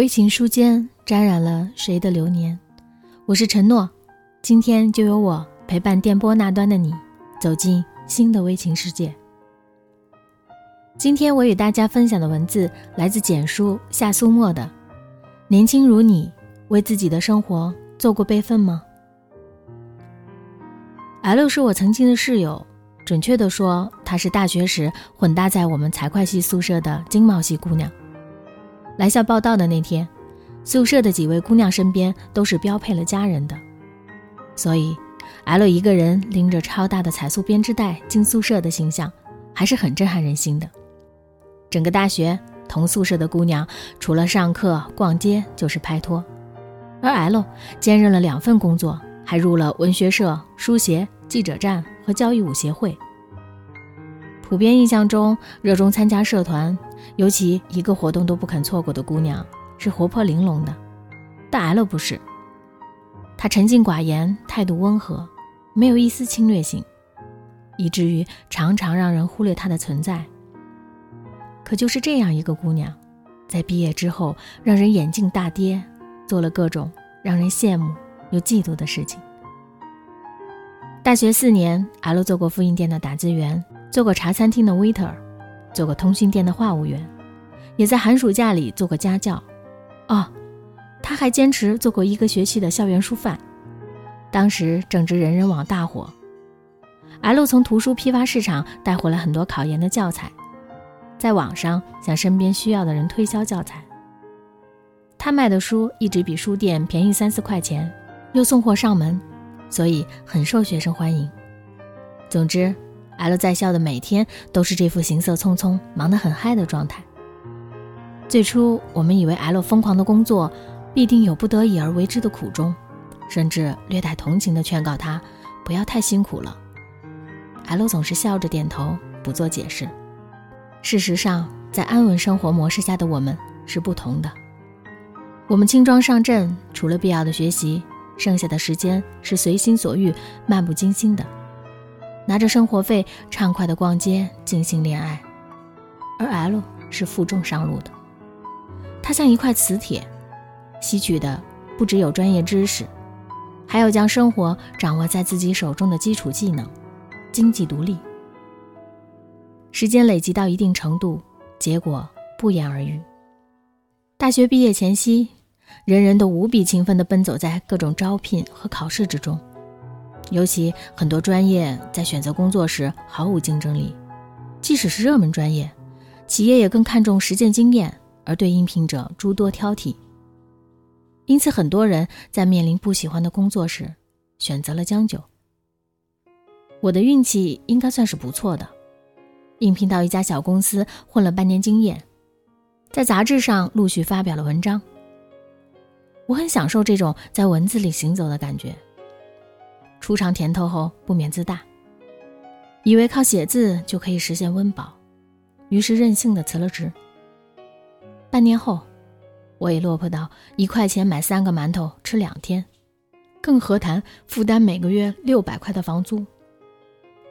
微情书间沾染了谁的流年？我是承诺，今天就由我陪伴电波那端的你，走进新的微情世界。今天我与大家分享的文字来自简书夏苏沫的《年轻如你，为自己的生活做过备份吗？L 是我曾经的室友，准确的说，她是大学时混搭在我们财会系宿舍的经贸系姑娘。来校报道的那天，宿舍的几位姑娘身边都是标配了家人的，所以 L 一个人拎着超大的彩塑编织袋进宿舍的形象，还是很震撼人心的。整个大学同宿舍的姑娘，除了上课、逛街就是拍拖，而 L 兼任了两份工作，还入了文学社、书协、记者站和交谊舞协会。普遍印象中，热衷参加社团。尤其一个活动都不肯错过的姑娘是活泼玲珑的，但 L 不是。她沉静寡言，态度温和，没有一丝侵略性，以至于常常让人忽略她的存在。可就是这样一个姑娘，在毕业之后让人眼镜大跌，做了各种让人羡慕又嫉妒的事情。大学四年，L 做过复印店的打字员，做过茶餐厅的 waiter。做过通讯店的话务员，也在寒暑假里做过家教。哦，他还坚持做过一个学期的校园书贩。当时正值人人网大火，L 从图书批发市场带回了很多考研的教材，在网上向身边需要的人推销教材。他卖的书一直比书店便宜三四块钱，又送货上门，所以很受学生欢迎。总之。L 在校的每天都是这副行色匆匆、忙得很嗨的状态。最初，我们以为 L 疯狂的工作必定有不得已而为之的苦衷，甚至略带同情地劝告他不要太辛苦了。L 总是笑着点头，不做解释。事实上，在安稳生活模式下的我们是不同的。我们轻装上阵，除了必要的学习，剩下的时间是随心所欲、漫不经心的。拿着生活费畅快的逛街，尽兴恋爱，而 L 是负重上路的。他像一块磁铁，吸取的不只有专业知识，还有将生活掌握在自己手中的基础技能，经济独立。时间累积到一定程度，结果不言而喻。大学毕业前夕，人人都无比勤奋地奔走在各种招聘和考试之中。尤其很多专业在选择工作时毫无竞争力，即使是热门专业，企业也更看重实践经验，而对应聘者诸多挑剔。因此，很多人在面临不喜欢的工作时，选择了将就。我的运气应该算是不错的，应聘到一家小公司混了半年经验，在杂志上陆续发表了文章。我很享受这种在文字里行走的感觉。初尝甜头后，不免自大，以为靠写字就可以实现温饱，于是任性的辞了职。半年后，我已落魄到一块钱买三个馒头吃两天，更何谈负担每个月六百块的房租？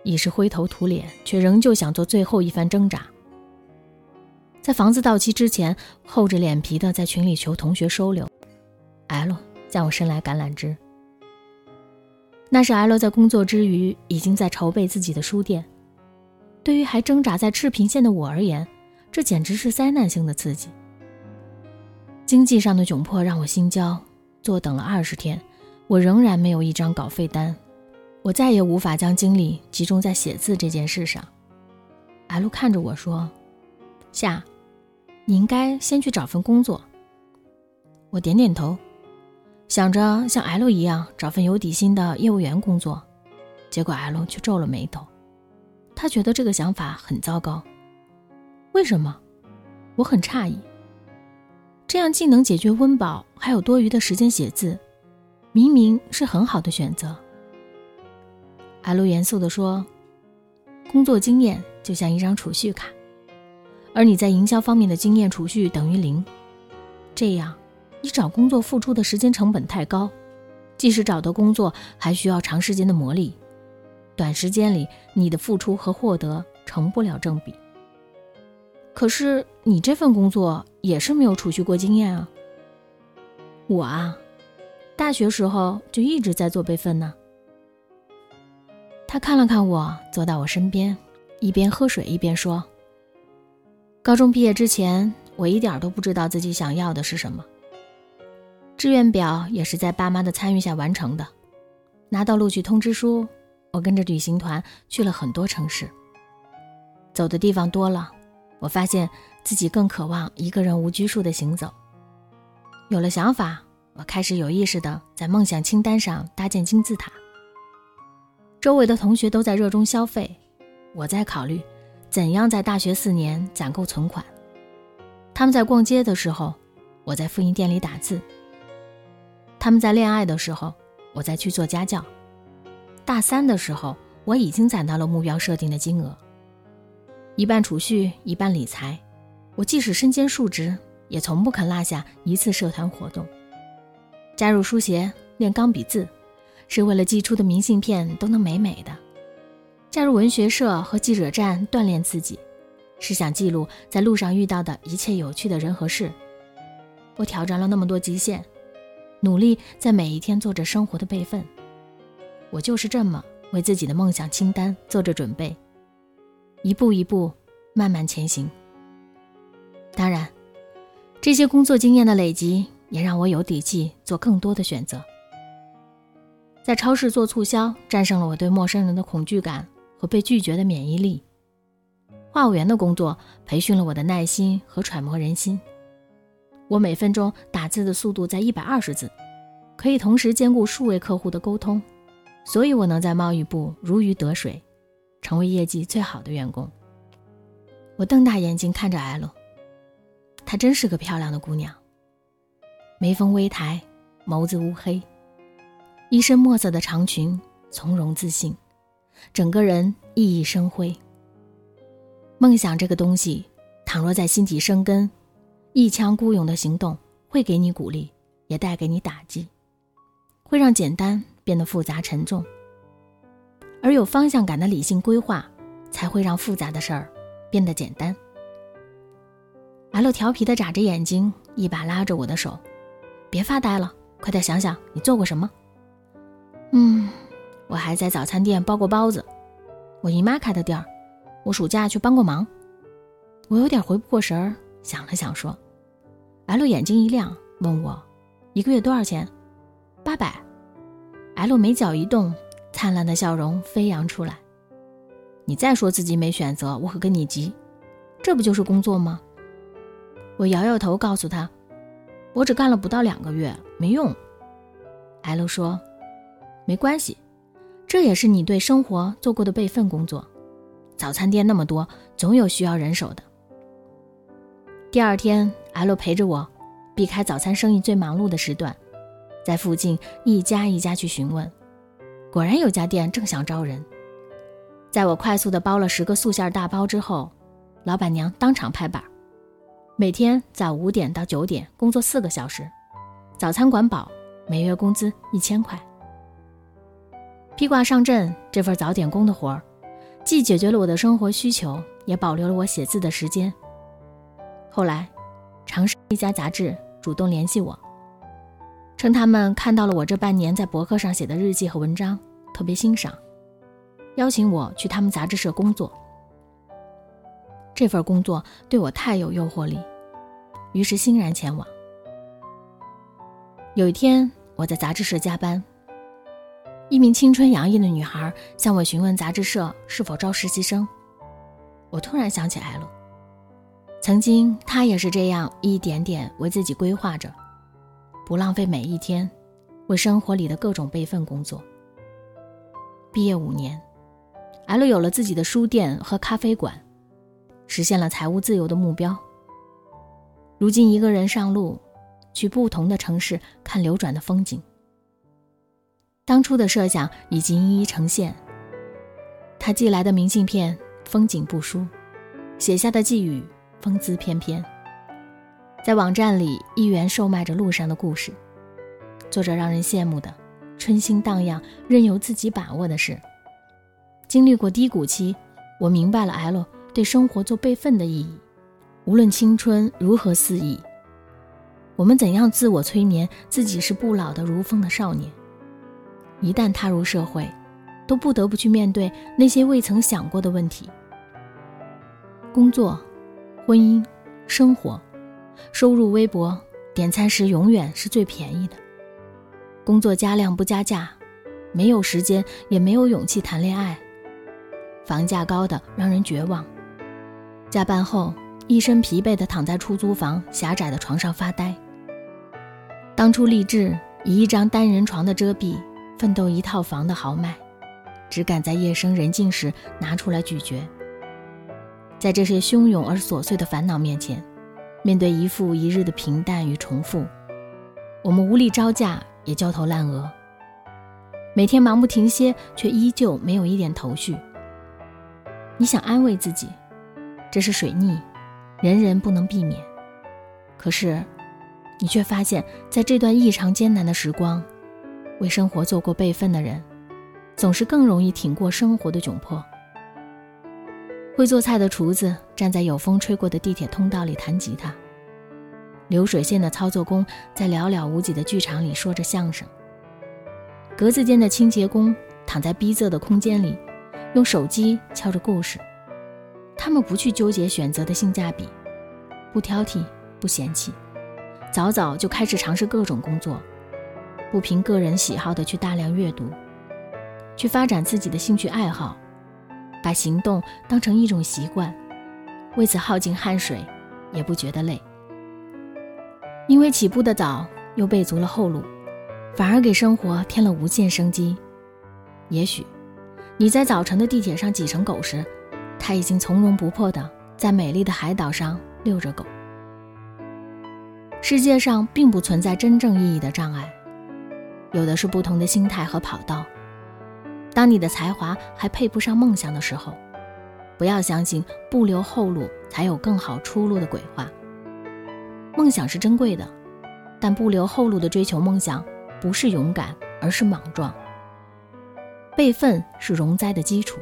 已是灰头土脸，却仍旧想做最后一番挣扎。在房子到期之前，厚着脸皮的在群里求同学收留。L 向我伸来橄榄枝。那是 L 在工作之余已经在筹备自己的书店。对于还挣扎在赤贫线的我而言，这简直是灾难性的刺激。经济上的窘迫让我心焦，坐等了二十天，我仍然没有一张稿费单，我再也无法将精力集中在写字这件事上。L 看着我说：“夏，你应该先去找份工作。”我点点头，想着像 L 一样找份有底薪的业务员工作，结果 L 却皱了眉头，他觉得这个想法很糟糕。为什么？我很诧异。这样既能解决温饱，还有多余的时间写字，明明是很好的选择。L 严肃地说：“工作经验就像一张储蓄卡，而你在营销方面的经验储蓄等于零。这样，你找工作付出的时间成本太高，即使找到工作，还需要长时间的磨砺，短时间里你的付出和获得成不了正比。”可是你这份工作也是没有储蓄过经验啊。我啊，大学时候就一直在做备份呢。他看了看我，坐到我身边，一边喝水一边说：“高中毕业之前，我一点都不知道自己想要的是什么。志愿表也是在爸妈的参与下完成的。拿到录取通知书，我跟着旅行团去了很多城市，走的地方多了。”我发现自己更渴望一个人无拘束的行走。有了想法，我开始有意识的在梦想清单上搭建金字塔。周围的同学都在热衷消费，我在考虑怎样在大学四年攒够存款。他们在逛街的时候，我在复印店里打字；他们在恋爱的时候，我在去做家教。大三的时候，我已经攒到了目标设定的金额。一半储蓄，一半理财。我即使身兼数职，也从不肯落下一次社团活动。加入书协练钢笔字，是为了寄出的明信片都能美美的；加入文学社和记者站锻炼自己，是想记录在路上遇到的一切有趣的人和事。我挑战了那么多极限，努力在每一天做着生活的备份。我就是这么为自己的梦想清单做着准备。一步一步，慢慢前行。当然，这些工作经验的累积也让我有底气做更多的选择。在超市做促销，战胜了我对陌生人的恐惧感和被拒绝的免疫力。话务员的工作培训了我的耐心和揣摩人心。我每分钟打字的速度在一百二十字，可以同时兼顾数位客户的沟通，所以我能在贸易部如鱼得水。成为业绩最好的员工。我瞪大眼睛看着 L，她真是个漂亮的姑娘。眉峰微抬，眸子乌黑，一身墨色的长裙，从容自信，整个人熠熠生辉。梦想这个东西，倘若在心底生根，一腔孤勇的行动会给你鼓励，也带给你打击，会让简单变得复杂沉重。而有方向感的理性规划，才会让复杂的事儿变得简单。阿乐调皮的眨着眼睛，一把拉着我的手：“别发呆了，快点想想你做过什么。”“嗯，我还在早餐店包过包子，我姨妈开的店儿，我暑假去帮过忙。”我有点回不过神儿，想了想说：“：“L 眼睛一亮，问我：一个月多少钱？八百。” ”L 眉角一动。灿烂的笑容飞扬出来。你再说自己没选择，我可跟你急。这不就是工作吗？我摇摇头，告诉他，我只干了不到两个月，没用。”L 说，没关系，这也是你对生活做过的备份工作。早餐店那么多，总有需要人手的。第二天，，L 陪着我，避开早餐生意最忙碌的时段，在附近一家一家去询问。果然有家店正想招人，在我快速的包了十个素馅大包之后，老板娘当场拍板，每天早五点到九点工作四个小时，早餐管饱，每月工资一千块。披挂上阵这份早点工的活儿，既解决了我的生活需求，也保留了我写字的时间。后来，长沙一家杂志主动联系我。称他们看到了我这半年在博客上写的日记和文章，特别欣赏，邀请我去他们杂志社工作。这份工作对我太有诱惑力，于是欣然前往。有一天，我在杂志社加班，一名青春洋溢的女孩向我询问杂志社是否招实习生。我突然想起 L，曾经他也是这样一点点为自己规划着，不浪费每一天，为生活里的各种备份工作。毕业五年，L 有了自己的书店和咖啡馆，实现了财务自由的目标。如今一个人上路。去不同的城市看流转的风景。当初的设想已经一一呈现。他寄来的明信片风景不输，写下的寄语风姿翩翩。在网站里一元售卖着路上的故事，做着让人羡慕的春心荡漾、任由自己把握的事。经历过低谷期，我明白了 L 对生活做备份的意义。无论青春如何肆意。我们怎样自我催眠自己是不老的如风的少年？一旦踏入社会，都不得不去面对那些未曾想过的问题。工作、婚姻、生活，收入微薄，点餐时永远是最便宜的。工作加量不加价，没有时间也没有勇气谈恋爱。房价高的让人绝望。加班后，一身疲惫地躺在出租房狭窄的床上发呆。当初立志以一张单人床的遮蔽奋斗一套房的豪迈，只敢在夜深人静时拿出来咀嚼。在这些汹涌而琐碎的烦恼面前，面对一复一日的平淡与重复，我们无力招架，也焦头烂额。每天忙不停歇，却依旧没有一点头绪。你想安慰自己，这是水逆，人人不能避免。可是。你却发现，在这段异常艰难的时光，为生活做过备份的人，总是更容易挺过生活的窘迫。会做菜的厨子站在有风吹过的地铁通道里弹吉他，流水线的操作工在寥寥无几的剧场里说着相声，格子间的清洁工躺在逼仄的空间里，用手机敲着故事。他们不去纠结选择的性价比，不挑剔，不嫌弃。早早就开始尝试各种工作，不凭个人喜好的去大量阅读，去发展自己的兴趣爱好，把行动当成一种习惯，为此耗尽汗水，也不觉得累。因为起步的早，又备足了后路，反而给生活添了无限生机。也许，你在早晨的地铁上挤成狗时，他已经从容不迫地在美丽的海岛上遛着狗。世界上并不存在真正意义的障碍，有的是不同的心态和跑道。当你的才华还配不上梦想的时候，不要相信不留后路才有更好出路的鬼话。梦想是珍贵的，但不留后路的追求梦想不是勇敢，而是莽撞。备份是容灾的基础，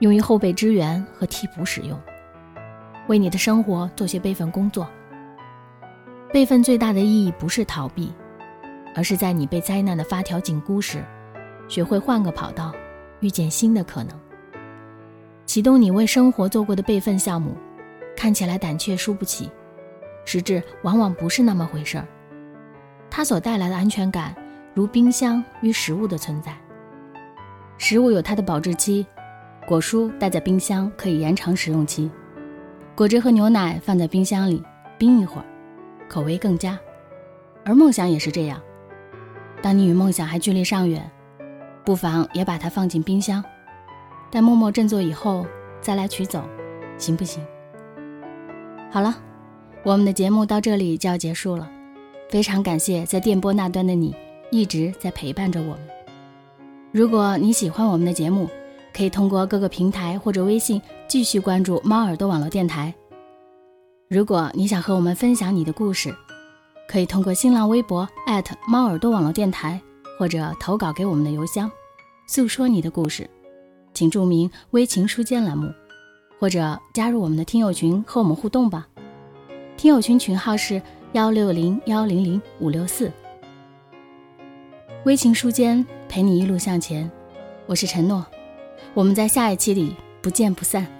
用于后备支援和替补使用。为你的生活做些备份工作。备份最大的意义不是逃避，而是在你被灾难的发条紧箍时，学会换个跑道，遇见新的可能。启动你为生活做过的备份项目，看起来胆怯输不起，实质往往不是那么回事儿。它所带来的安全感，如冰箱与食物的存在。食物有它的保质期，果蔬待在冰箱可以延长使用期，果汁和牛奶放在冰箱里冰一会儿。口味更佳，而梦想也是这样。当你与梦想还距离尚远，不妨也把它放进冰箱，待默默振作以后再来取走，行不行？好了，我们的节目到这里就要结束了。非常感谢在电波那端的你一直在陪伴着我们。如果你喜欢我们的节目，可以通过各个平台或者微信继续关注猫耳朵网络电台。如果你想和我们分享你的故事，可以通过新浪微博猫耳朵网络电台，或者投稿给我们的邮箱，诉说你的故事，请注明“微情书间”栏目，或者加入我们的听友群和我们互动吧。听友群群号是幺六零幺零零五六四。微情书间陪你一路向前，我是陈诺，我们在下一期里不见不散。